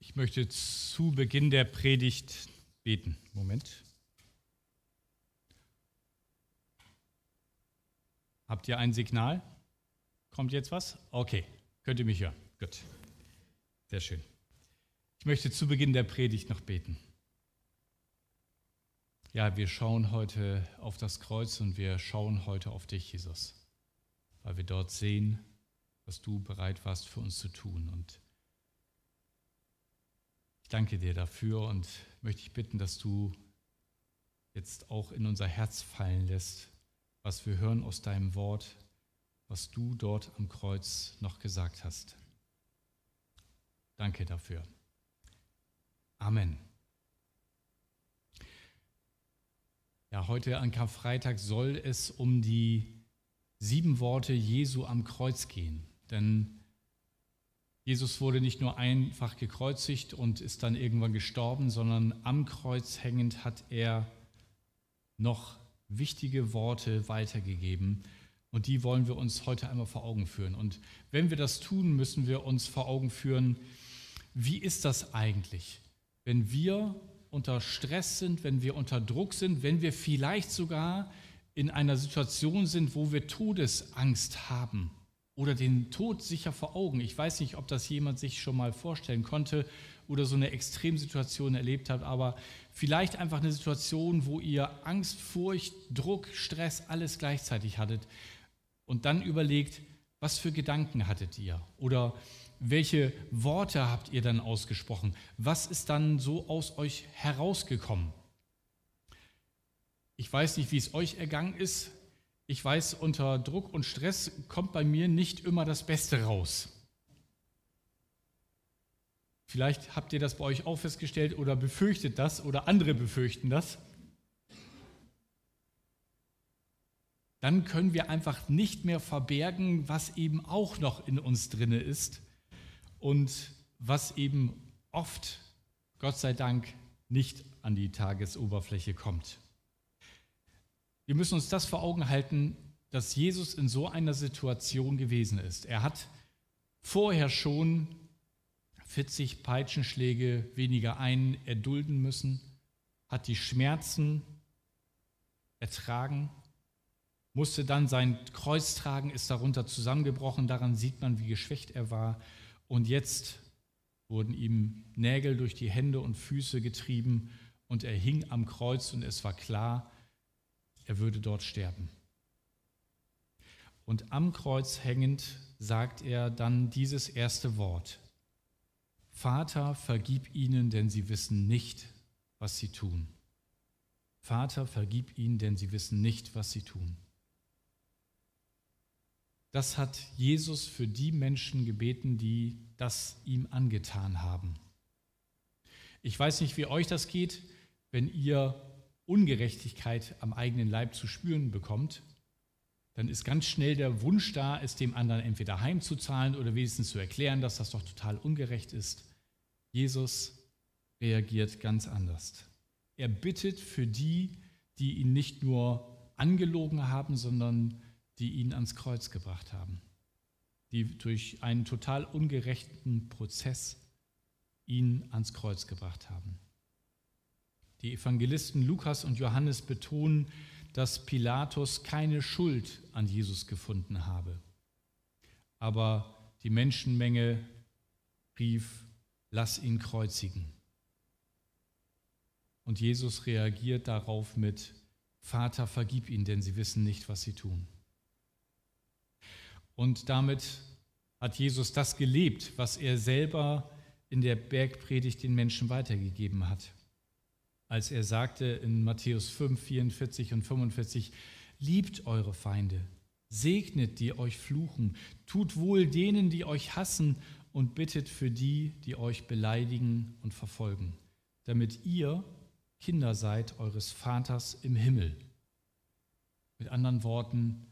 Ich möchte zu Beginn der Predigt beten. Moment. Habt ihr ein Signal? Kommt jetzt was? Okay, könnt ihr mich hören. Gut. Sehr schön. Ich möchte zu Beginn der Predigt noch beten. Ja, wir schauen heute auf das Kreuz und wir schauen heute auf dich, Jesus, weil wir dort sehen, was du bereit warst für uns zu tun. Und ich danke dir dafür und möchte ich bitten, dass du jetzt auch in unser Herz fallen lässt, was wir hören aus deinem Wort, was du dort am Kreuz noch gesagt hast. Danke dafür. Amen. Ja, heute an Karfreitag soll es um die sieben Worte Jesu am Kreuz gehen. Denn Jesus wurde nicht nur einfach gekreuzigt und ist dann irgendwann gestorben, sondern am Kreuz hängend hat er noch wichtige Worte weitergegeben. Und die wollen wir uns heute einmal vor Augen führen. Und wenn wir das tun, müssen wir uns vor Augen führen, wie ist das eigentlich, wenn wir unter Stress sind, wenn wir unter Druck sind, wenn wir vielleicht sogar in einer Situation sind, wo wir Todesangst haben oder den Tod sicher vor Augen. Ich weiß nicht, ob das jemand sich schon mal vorstellen konnte oder so eine Extremsituation erlebt hat, aber vielleicht einfach eine Situation, wo ihr Angst, Furcht, Druck, Stress, alles gleichzeitig hattet und dann überlegt, was für Gedanken hattet ihr oder welche Worte habt ihr dann ausgesprochen? Was ist dann so aus euch herausgekommen? Ich weiß nicht, wie es euch ergangen ist. Ich weiß, unter Druck und Stress kommt bei mir nicht immer das Beste raus. Vielleicht habt ihr das bei euch auch festgestellt oder befürchtet das oder andere befürchten das. Dann können wir einfach nicht mehr verbergen, was eben auch noch in uns drinne ist und was eben oft, Gott sei Dank, nicht an die Tagesoberfläche kommt. Wir müssen uns das vor Augen halten, dass Jesus in so einer Situation gewesen ist. Er hat vorher schon 40 Peitschenschläge weniger ein erdulden müssen, hat die Schmerzen ertragen, musste dann sein Kreuz tragen, ist darunter zusammengebrochen. Daran sieht man, wie geschwächt er war. Und jetzt wurden ihm Nägel durch die Hände und Füße getrieben und er hing am Kreuz und es war klar, er würde dort sterben. Und am Kreuz hängend sagt er dann dieses erste Wort. Vater, vergib ihnen, denn sie wissen nicht, was sie tun. Vater, vergib ihnen, denn sie wissen nicht, was sie tun. Das hat Jesus für die Menschen gebeten, die das ihm angetan haben. Ich weiß nicht, wie euch das geht, wenn ihr Ungerechtigkeit am eigenen Leib zu spüren bekommt, dann ist ganz schnell der Wunsch da, es dem anderen entweder heimzuzahlen oder wenigstens zu erklären, dass das doch total ungerecht ist. Jesus reagiert ganz anders. Er bittet für die, die ihn nicht nur angelogen haben, sondern die ihn ans Kreuz gebracht haben, die durch einen total ungerechten Prozess ihn ans Kreuz gebracht haben. Die Evangelisten Lukas und Johannes betonen, dass Pilatus keine Schuld an Jesus gefunden habe. Aber die Menschenmenge rief, lass ihn kreuzigen. Und Jesus reagiert darauf mit, Vater, vergib ihnen, denn sie wissen nicht, was sie tun. Und damit hat Jesus das gelebt, was er selber in der Bergpredigt den Menschen weitergegeben hat als er sagte in Matthäus 5, 44 und 45, liebt eure Feinde, segnet die euch fluchen, tut wohl denen, die euch hassen und bittet für die, die euch beleidigen und verfolgen, damit ihr Kinder seid eures Vaters im Himmel. Mit anderen Worten,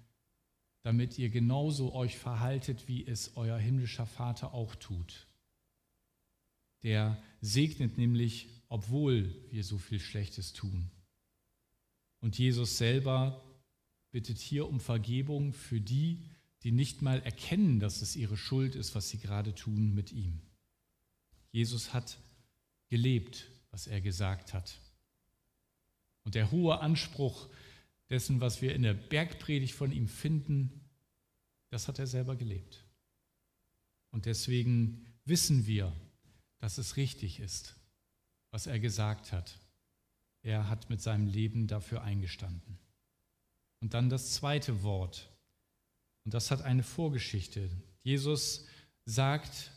damit ihr genauso euch verhaltet, wie es euer himmlischer Vater auch tut. Der segnet nämlich obwohl wir so viel Schlechtes tun. Und Jesus selber bittet hier um Vergebung für die, die nicht mal erkennen, dass es ihre Schuld ist, was sie gerade tun mit ihm. Jesus hat gelebt, was er gesagt hat. Und der hohe Anspruch dessen, was wir in der Bergpredigt von ihm finden, das hat er selber gelebt. Und deswegen wissen wir, dass es richtig ist, was er gesagt hat. Er hat mit seinem Leben dafür eingestanden. Und dann das zweite Wort. Und das hat eine Vorgeschichte. Jesus sagt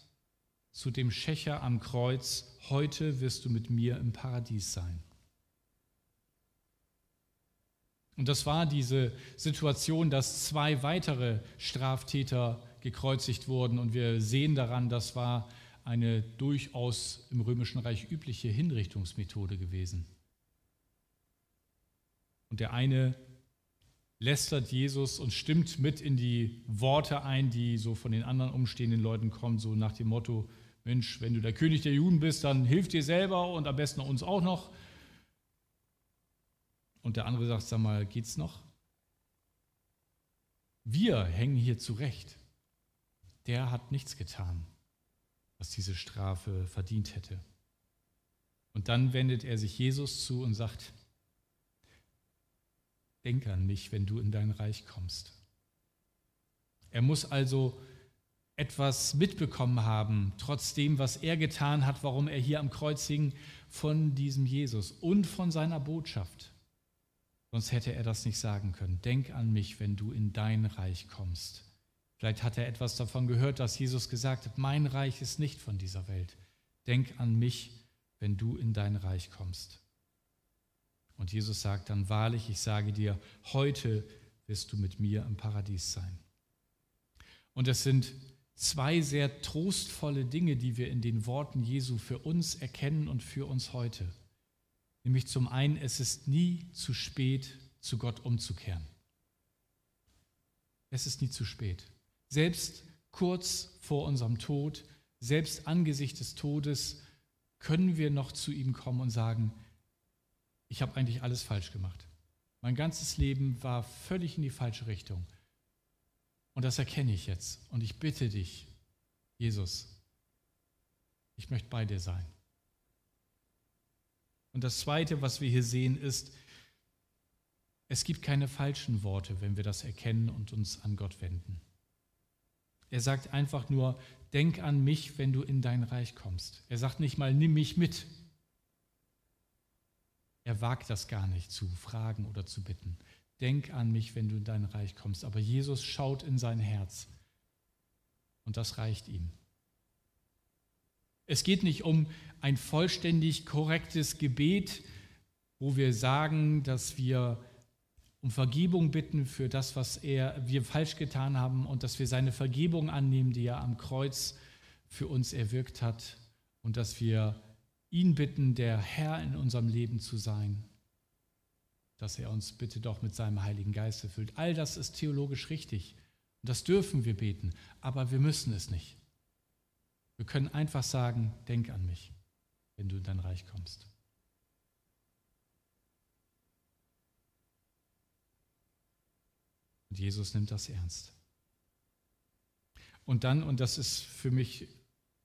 zu dem Schächer am Kreuz, heute wirst du mit mir im Paradies sein. Und das war diese Situation, dass zwei weitere Straftäter gekreuzigt wurden. Und wir sehen daran, das war eine durchaus im Römischen Reich übliche Hinrichtungsmethode gewesen. Und der eine lästert Jesus und stimmt mit in die Worte ein, die so von den anderen umstehenden Leuten kommen, so nach dem Motto, Mensch, wenn du der König der Juden bist, dann hilf dir selber und am besten uns auch noch. Und der andere sagt, sag mal, geht's noch? Wir hängen hier zurecht. Der hat nichts getan, was diese Strafe verdient hätte. Und dann wendet er sich Jesus zu und sagt, denk an mich, wenn du in dein Reich kommst. Er muss also etwas mitbekommen haben, trotz dem, was er getan hat, warum er hier am Kreuz hing, von diesem Jesus und von seiner Botschaft. Sonst hätte er das nicht sagen können. Denk an mich, wenn du in dein Reich kommst. Vielleicht hat er etwas davon gehört, dass Jesus gesagt hat, mein Reich ist nicht von dieser Welt. Denk an mich, wenn du in dein Reich kommst. Und Jesus sagt dann, wahrlich, ich sage dir, heute wirst du mit mir im Paradies sein. Und es sind zwei sehr trostvolle Dinge, die wir in den Worten Jesu für uns erkennen und für uns heute. Nämlich zum einen, es ist nie zu spät, zu Gott umzukehren. Es ist nie zu spät. Selbst kurz vor unserem Tod, selbst angesichts des Todes, können wir noch zu ihm kommen und sagen, ich habe eigentlich alles falsch gemacht. Mein ganzes Leben war völlig in die falsche Richtung. Und das erkenne ich jetzt. Und ich bitte dich, Jesus, ich möchte bei dir sein. Und das Zweite, was wir hier sehen, ist, es gibt keine falschen Worte, wenn wir das erkennen und uns an Gott wenden. Er sagt einfach nur, denk an mich, wenn du in dein Reich kommst. Er sagt nicht mal, nimm mich mit. Er wagt das gar nicht zu fragen oder zu bitten. Denk an mich, wenn du in dein Reich kommst. Aber Jesus schaut in sein Herz und das reicht ihm. Es geht nicht um ein vollständig korrektes Gebet, wo wir sagen, dass wir um Vergebung bitten für das, was er, wir falsch getan haben und dass wir seine Vergebung annehmen, die er am Kreuz für uns erwirkt hat und dass wir ihn bitten, der Herr in unserem Leben zu sein dass er uns bitte doch mit seinem Heiligen Geist erfüllt. All das ist theologisch richtig. Und das dürfen wir beten, aber wir müssen es nicht. Wir können einfach sagen, denk an mich, wenn du in dein Reich kommst. Und Jesus nimmt das ernst. Und dann, und das ist für mich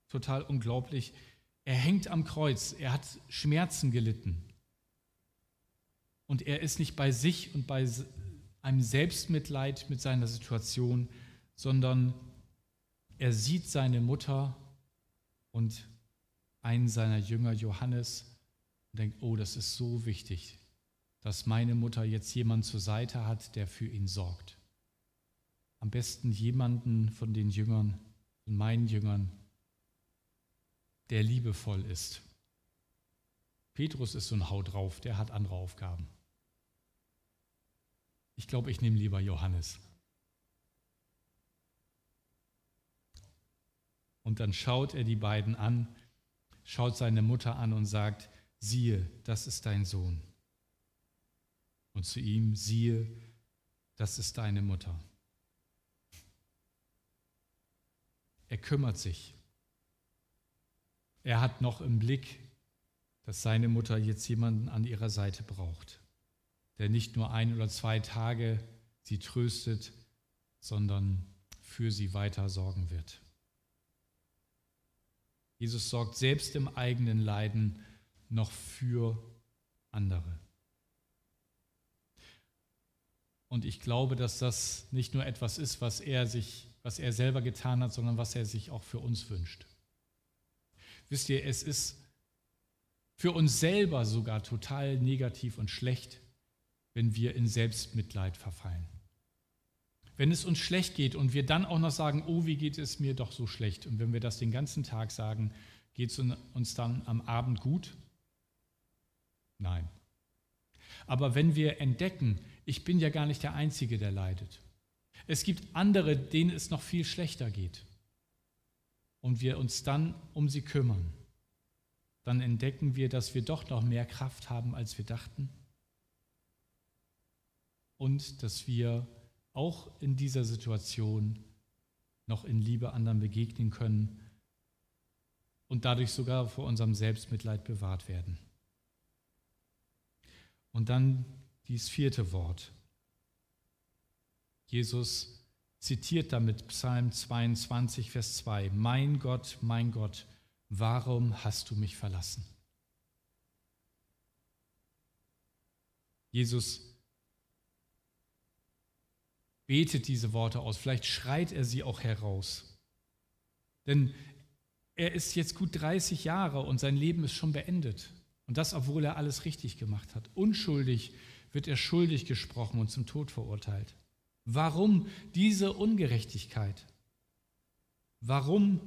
total unglaublich, er hängt am Kreuz, er hat Schmerzen gelitten. Und er ist nicht bei sich und bei einem Selbstmitleid mit seiner Situation, sondern er sieht seine Mutter und einen seiner Jünger, Johannes, und denkt, oh, das ist so wichtig, dass meine Mutter jetzt jemanden zur Seite hat, der für ihn sorgt. Am besten jemanden von den Jüngern, von meinen Jüngern, der liebevoll ist. Petrus ist so ein Haut drauf, der hat andere Aufgaben. Ich glaube, ich nehme lieber Johannes. Und dann schaut er die beiden an, schaut seine Mutter an und sagt, siehe, das ist dein Sohn. Zu ihm, siehe, das ist deine Mutter. Er kümmert sich. Er hat noch im Blick, dass seine Mutter jetzt jemanden an ihrer Seite braucht der nicht nur ein oder zwei Tage sie tröstet, sondern für sie weiter sorgen wird. Jesus sorgt selbst im eigenen Leiden noch für andere. Und ich glaube, dass das nicht nur etwas ist, was er sich, was er selber getan hat, sondern was er sich auch für uns wünscht. Wisst ihr, es ist für uns selber sogar total negativ und schlecht, wenn wir in Selbstmitleid verfallen. Wenn es uns schlecht geht und wir dann auch noch sagen, oh, wie geht es mir doch so schlecht. Und wenn wir das den ganzen Tag sagen, geht es uns dann am Abend gut? Nein. Aber wenn wir entdecken, ich bin ja gar nicht der Einzige, der leidet. Es gibt andere, denen es noch viel schlechter geht. Und wir uns dann um sie kümmern. Dann entdecken wir, dass wir doch noch mehr Kraft haben, als wir dachten. Und dass wir auch in dieser Situation noch in Liebe anderen begegnen können und dadurch sogar vor unserem Selbstmitleid bewahrt werden. Und dann dieses vierte Wort. Jesus zitiert damit Psalm 22, Vers 2. Mein Gott, mein Gott, warum hast du mich verlassen? Jesus betet diese Worte aus, vielleicht schreit er sie auch heraus. Denn er ist jetzt gut 30 Jahre und sein Leben ist schon beendet. Und das, obwohl er alles richtig gemacht hat. Unschuldig wird er schuldig gesprochen und zum Tod verurteilt. Warum diese Ungerechtigkeit? Warum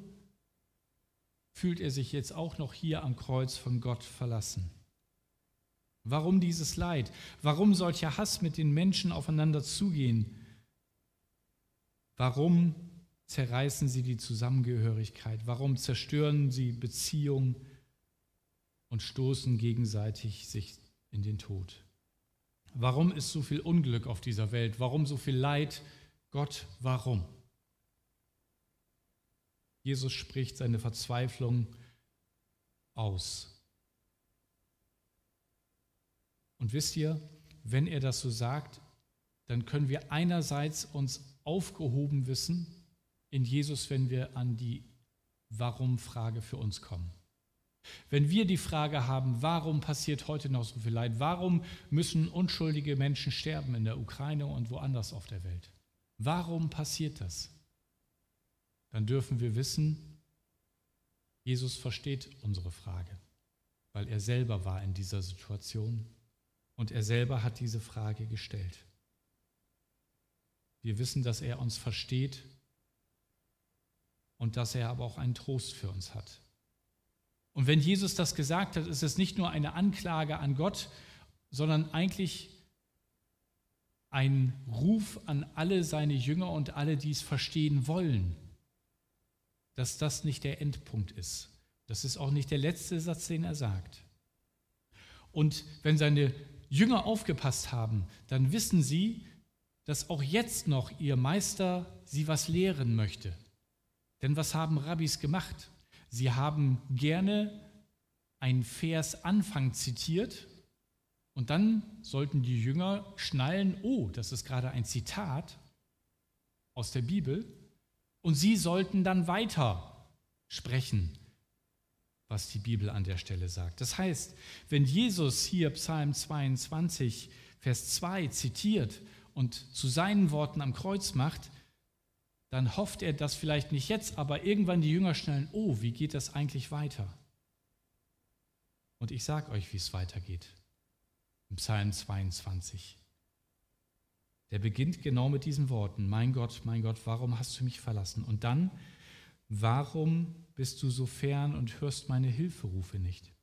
fühlt er sich jetzt auch noch hier am Kreuz von Gott verlassen? Warum dieses Leid? Warum solcher Hass mit den Menschen aufeinander zugehen? Warum zerreißen sie die Zusammengehörigkeit? Warum zerstören sie Beziehungen? und stoßen gegenseitig sich in den Tod. Warum ist so viel Unglück auf dieser Welt? Warum so viel Leid? Gott, warum? Jesus spricht seine Verzweiflung aus. Und wisst ihr, wenn er das so sagt, dann können wir einerseits uns aufgehoben wissen in Jesus, wenn wir an die Warum-Frage für uns kommen. Wenn wir die Frage haben, warum passiert heute noch so viel Leid, warum müssen unschuldige Menschen sterben in der Ukraine und woanders auf der Welt, warum passiert das? Dann dürfen wir wissen, Jesus versteht unsere Frage, weil er selber war in dieser Situation und er selber hat diese Frage gestellt. Wir wissen, dass er uns versteht und dass er aber auch einen Trost für uns hat. Und wenn Jesus das gesagt hat, ist es nicht nur eine Anklage an Gott, sondern eigentlich ein Ruf an alle seine Jünger und alle, die es verstehen wollen, dass das nicht der Endpunkt ist. Das ist auch nicht der letzte Satz, den er sagt. Und wenn seine Jünger aufgepasst haben, dann wissen sie, dass auch jetzt noch ihr Meister sie was lehren möchte. Denn was haben Rabbis gemacht? Sie haben gerne einen Vers Anfang zitiert und dann sollten die Jünger schnallen, oh, das ist gerade ein Zitat aus der Bibel und sie sollten dann weiter sprechen, was die Bibel an der Stelle sagt. Das heißt, wenn Jesus hier Psalm 22, Vers 2 zitiert und zu seinen Worten am Kreuz macht, dann hofft er, dass vielleicht nicht jetzt, aber irgendwann die Jünger schnellen, oh, wie geht das eigentlich weiter? Und ich sage euch, wie es weitergeht. Im Psalm 22. Der beginnt genau mit diesen Worten, mein Gott, mein Gott, warum hast du mich verlassen? Und dann, warum bist du so fern und hörst meine Hilferufe nicht?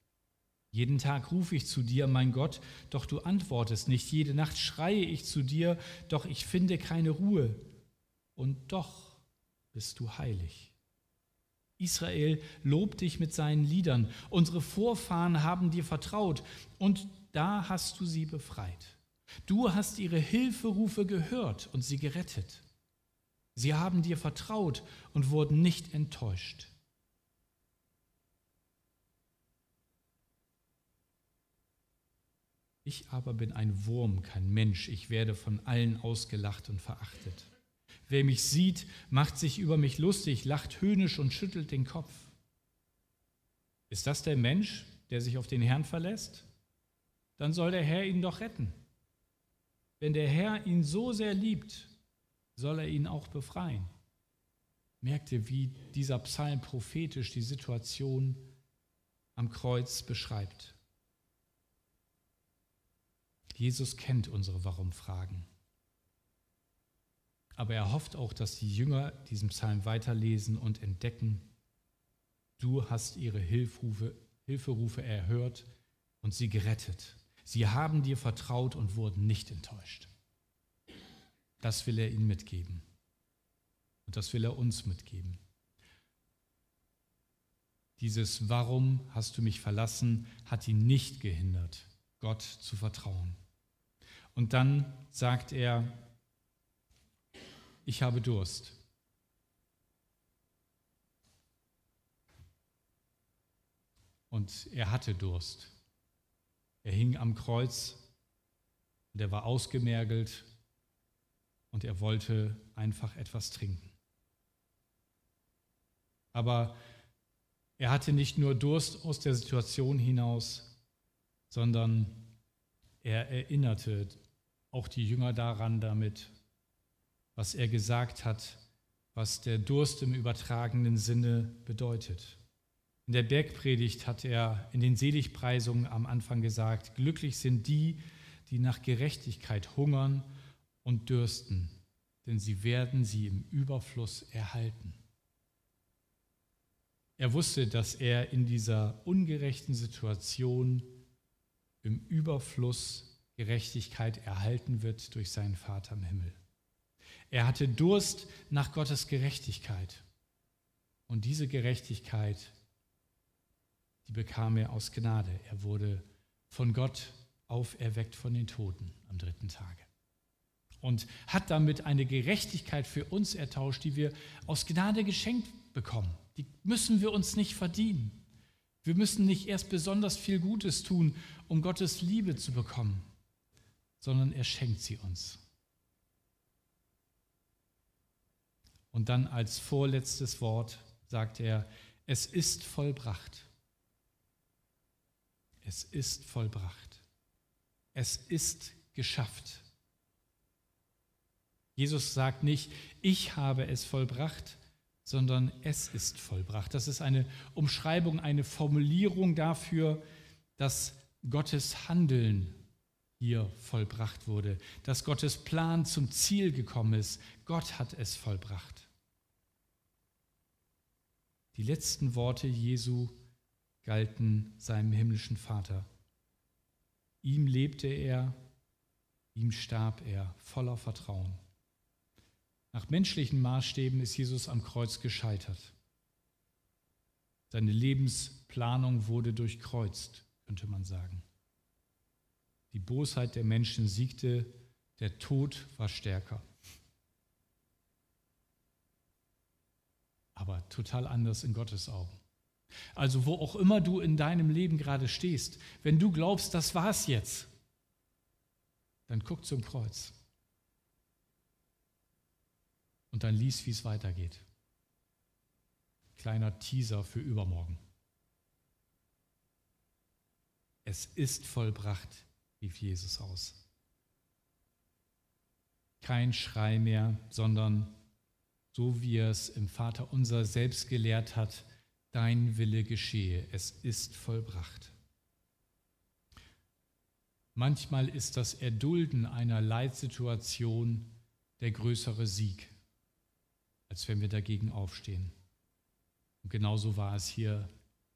Jeden Tag rufe ich zu dir, mein Gott, doch du antwortest nicht. Jede Nacht schreie ich zu dir, doch ich finde keine Ruhe und doch bist du heilig. Israel lobt dich mit seinen Liedern. Unsere Vorfahren haben dir vertraut und da hast du sie befreit. Du hast ihre Hilferufe gehört und sie gerettet. Sie haben dir vertraut und wurden nicht enttäuscht. Ich aber bin ein Wurm, kein Mensch. Ich werde von allen ausgelacht und verachtet. Wer mich sieht, macht sich über mich lustig, lacht höhnisch und schüttelt den Kopf. Ist das der Mensch, der sich auf den Herrn verlässt? Dann soll der Herr ihn doch retten. Wenn der Herr ihn so sehr liebt, soll er ihn auch befreien. Merkt ihr, wie dieser Psalm prophetisch die Situation am Kreuz beschreibt? Jesus kennt unsere Warum-Fragen. Aber er hofft auch, dass die Jünger diesen Psalm weiterlesen und entdecken, du hast ihre Hilferufe, Hilferufe erhört und sie gerettet. Sie haben dir vertraut und wurden nicht enttäuscht. Das will er ihnen mitgeben. Und das will er uns mitgeben. Dieses Warum hast du mich verlassen hat ihn nicht gehindert, Gott zu vertrauen. Und dann sagt er, ich habe Durst. Und er hatte Durst. Er hing am Kreuz und er war ausgemergelt und er wollte einfach etwas trinken. Aber er hatte nicht nur Durst aus der Situation hinaus, sondern er erinnerte auch die Jünger daran damit, was er gesagt hat, was der Durst im übertragenen Sinne bedeutet. In der Bergpredigt hat er in den Seligpreisungen am Anfang gesagt, glücklich sind die, die nach Gerechtigkeit hungern und dürsten, denn sie werden sie im Überfluss erhalten. Er wusste, dass er in dieser ungerechten Situation im Überfluss Gerechtigkeit erhalten wird durch seinen Vater im Himmel. Er hatte Durst nach Gottes Gerechtigkeit. Und diese Gerechtigkeit, die bekam er aus Gnade. Er wurde von Gott auferweckt von den Toten am dritten Tage. Und hat damit eine Gerechtigkeit für uns ertauscht, die wir aus Gnade geschenkt bekommen. Die müssen wir uns nicht verdienen. Wir müssen nicht erst besonders viel Gutes tun, um Gottes Liebe zu bekommen sondern er schenkt sie uns. Und dann als vorletztes Wort sagt er, es ist vollbracht. Es ist vollbracht. Es ist geschafft. Jesus sagt nicht, ich habe es vollbracht, sondern es ist vollbracht. Das ist eine Umschreibung, eine Formulierung dafür, dass Gottes Handeln hier vollbracht wurde, dass Gottes Plan zum Ziel gekommen ist. Gott hat es vollbracht. Die letzten Worte Jesu galten seinem himmlischen Vater. Ihm lebte er, ihm starb er voller Vertrauen. Nach menschlichen Maßstäben ist Jesus am Kreuz gescheitert. Seine Lebensplanung wurde durchkreuzt, könnte man sagen. Die Bosheit der Menschen siegte, der Tod war stärker. Aber total anders in Gottes Augen. Also wo auch immer du in deinem Leben gerade stehst, wenn du glaubst, das war's jetzt, dann guck zum Kreuz. Und dann lies, wie es weitergeht. Kleiner Teaser für übermorgen. Es ist vollbracht rief Jesus aus. Kein Schrei mehr, sondern so wie er es im Vater unser selbst gelehrt hat, dein Wille geschehe, es ist vollbracht. Manchmal ist das Erdulden einer Leitsituation der größere Sieg, als wenn wir dagegen aufstehen. Und genauso war es hier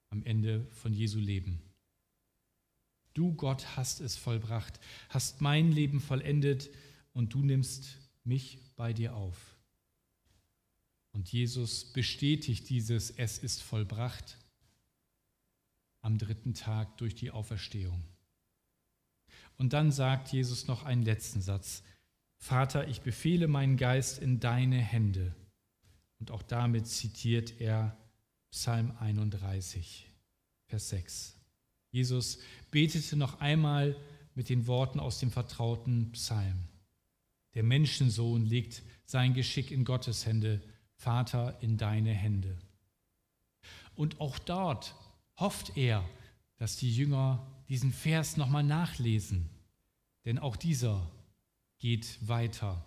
am Ende von Jesu Leben. Du, Gott, hast es vollbracht, hast mein Leben vollendet und du nimmst mich bei dir auf. Und Jesus bestätigt dieses Es ist vollbracht am dritten Tag durch die Auferstehung. Und dann sagt Jesus noch einen letzten Satz. Vater, ich befehle meinen Geist in deine Hände. Und auch damit zitiert er Psalm 31, Vers 6. Jesus betete noch einmal mit den Worten aus dem vertrauten Psalm. Der Menschensohn legt sein Geschick in Gottes Hände, Vater in deine Hände. Und auch dort hofft er, dass die Jünger diesen Vers nochmal nachlesen. Denn auch dieser geht weiter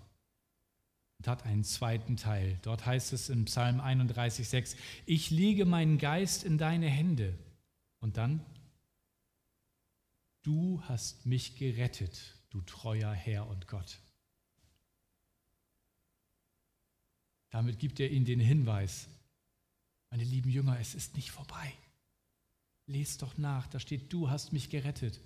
und hat einen zweiten Teil. Dort heißt es im Psalm 31,6: Ich lege meinen Geist in deine Hände. Und dann, du hast mich gerettet, du treuer Herr und Gott. Damit gibt er ihnen den Hinweis, meine lieben Jünger, es ist nicht vorbei. Lest doch nach, da steht, du hast mich gerettet.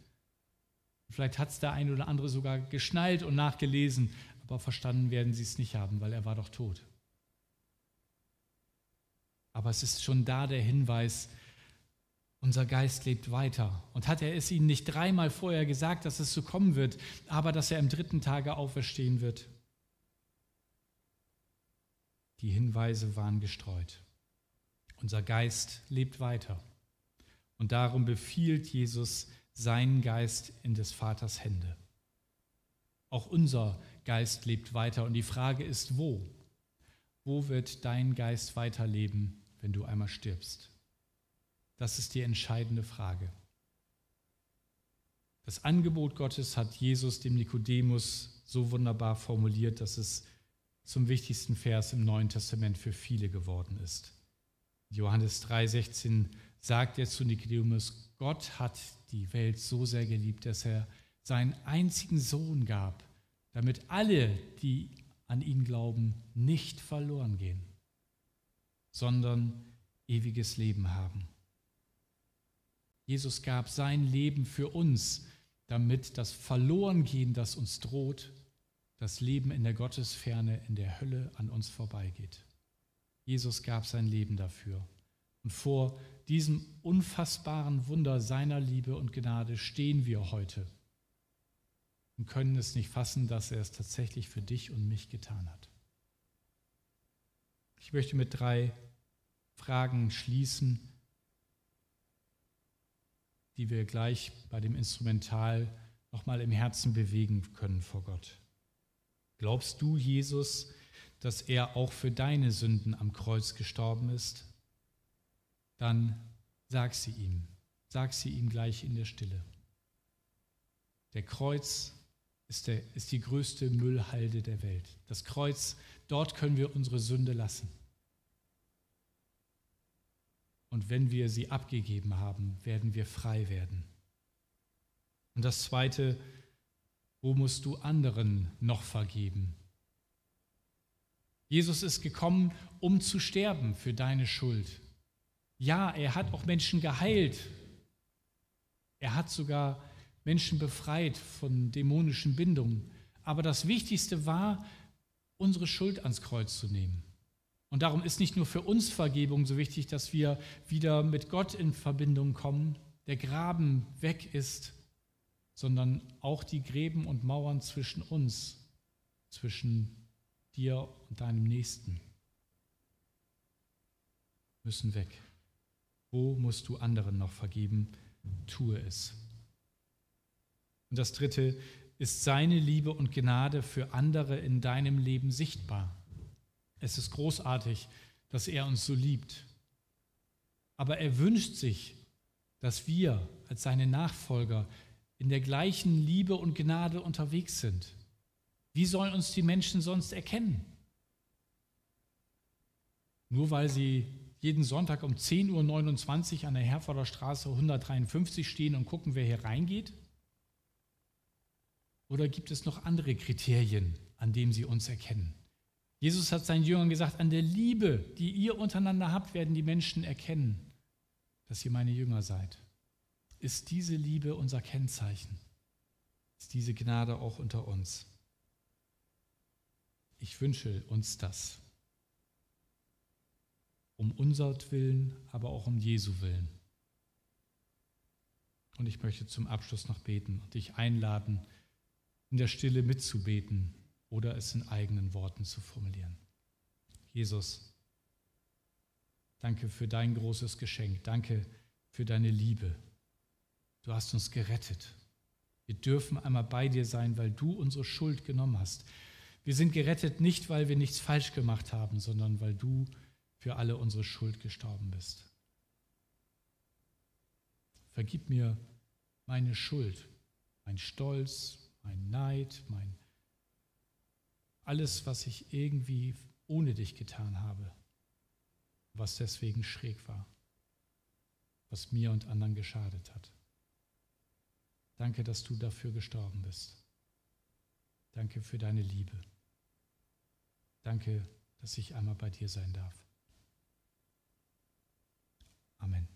Vielleicht hat es der eine oder andere sogar geschnallt und nachgelesen, aber verstanden werden sie es nicht haben, weil er war doch tot. Aber es ist schon da der Hinweis, unser Geist lebt weiter. Und hat er es ihnen nicht dreimal vorher gesagt, dass es so kommen wird, aber dass er im dritten Tage auferstehen wird? Die Hinweise waren gestreut. Unser Geist lebt weiter. Und darum befiehlt Jesus seinen Geist in des Vaters Hände. Auch unser Geist lebt weiter. Und die Frage ist, wo? Wo wird dein Geist weiterleben, wenn du einmal stirbst? Das ist die entscheidende Frage. Das Angebot Gottes hat Jesus dem Nikodemus so wunderbar formuliert, dass es zum wichtigsten Vers im Neuen Testament für viele geworden ist. Johannes 3:16 sagt er zu Nikodemus, Gott hat die Welt so sehr geliebt, dass er seinen einzigen Sohn gab, damit alle, die an ihn glauben, nicht verloren gehen, sondern ewiges Leben haben. Jesus gab sein Leben für uns, damit das Verlorengehen, das uns droht, das Leben in der Gottesferne, in der Hölle an uns vorbeigeht. Jesus gab sein Leben dafür. Und vor diesem unfassbaren Wunder seiner Liebe und Gnade stehen wir heute und können es nicht fassen, dass er es tatsächlich für dich und mich getan hat. Ich möchte mit drei Fragen schließen, die wir gleich bei dem Instrumental nochmal im Herzen bewegen können vor Gott. Glaubst du, Jesus, dass er auch für deine Sünden am Kreuz gestorben ist? Dann sag sie ihm. Sag sie ihm gleich in der Stille. Der Kreuz ist, der, ist die größte Müllhalde der Welt. Das Kreuz, dort können wir unsere Sünde lassen. Und wenn wir sie abgegeben haben, werden wir frei werden. Und das Zweite, wo musst du anderen noch vergeben? Jesus ist gekommen, um zu sterben für deine Schuld. Ja, er hat auch Menschen geheilt. Er hat sogar Menschen befreit von dämonischen Bindungen. Aber das Wichtigste war, unsere Schuld ans Kreuz zu nehmen. Und darum ist nicht nur für uns Vergebung so wichtig, dass wir wieder mit Gott in Verbindung kommen, der Graben weg ist, sondern auch die Gräben und Mauern zwischen uns, zwischen dir und deinem Nächsten müssen weg. Wo musst du anderen noch vergeben? Tue es. Und das Dritte ist seine Liebe und Gnade für andere in deinem Leben sichtbar. Es ist großartig, dass er uns so liebt. Aber er wünscht sich, dass wir als seine Nachfolger in der gleichen Liebe und Gnade unterwegs sind. Wie sollen uns die Menschen sonst erkennen? Nur weil sie jeden Sonntag um 10.29 Uhr an der Herforder Straße 153 stehen und gucken, wer hier reingeht? Oder gibt es noch andere Kriterien, an denen sie uns erkennen? Jesus hat seinen Jüngern gesagt, an der Liebe, die ihr untereinander habt, werden die Menschen erkennen, dass ihr meine Jünger seid. Ist diese Liebe unser Kennzeichen? Ist diese Gnade auch unter uns? Ich wünsche uns das. Um unser Willen, aber auch um Jesu Willen. Und ich möchte zum Abschluss noch beten und dich einladen, in der Stille mitzubeten oder es in eigenen Worten zu formulieren. Jesus, danke für dein großes Geschenk. Danke für deine Liebe. Du hast uns gerettet. Wir dürfen einmal bei dir sein, weil du unsere Schuld genommen hast. Wir sind gerettet nicht, weil wir nichts falsch gemacht haben, sondern weil du für alle unsere Schuld gestorben bist. Vergib mir meine Schuld, mein Stolz, mein Neid, mein alles, was ich irgendwie ohne dich getan habe, was deswegen schräg war, was mir und anderen geschadet hat. Danke, dass du dafür gestorben bist. Danke für deine Liebe. Danke, dass ich einmal bei dir sein darf. Amen.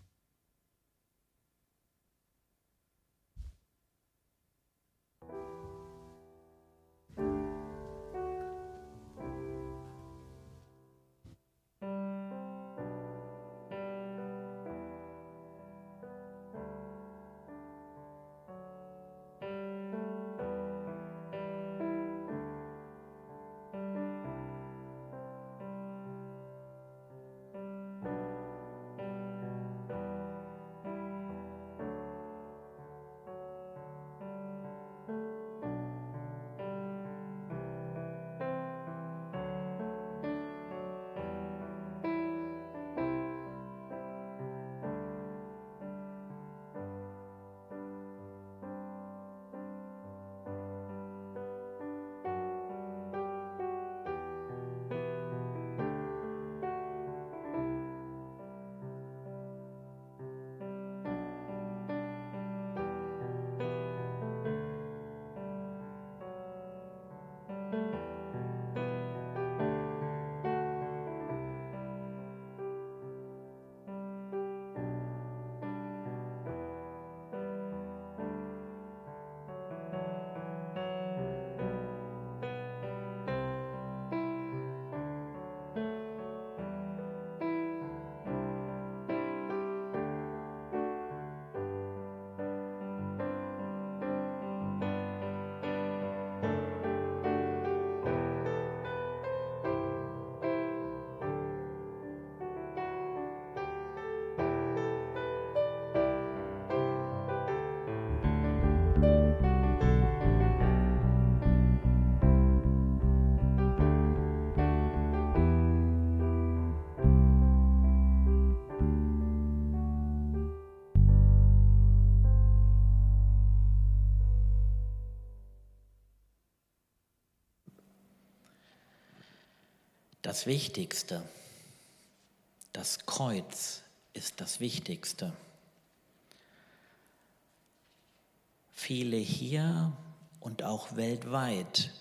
Das Wichtigste. Das Kreuz ist das Wichtigste. Viele hier und auch weltweit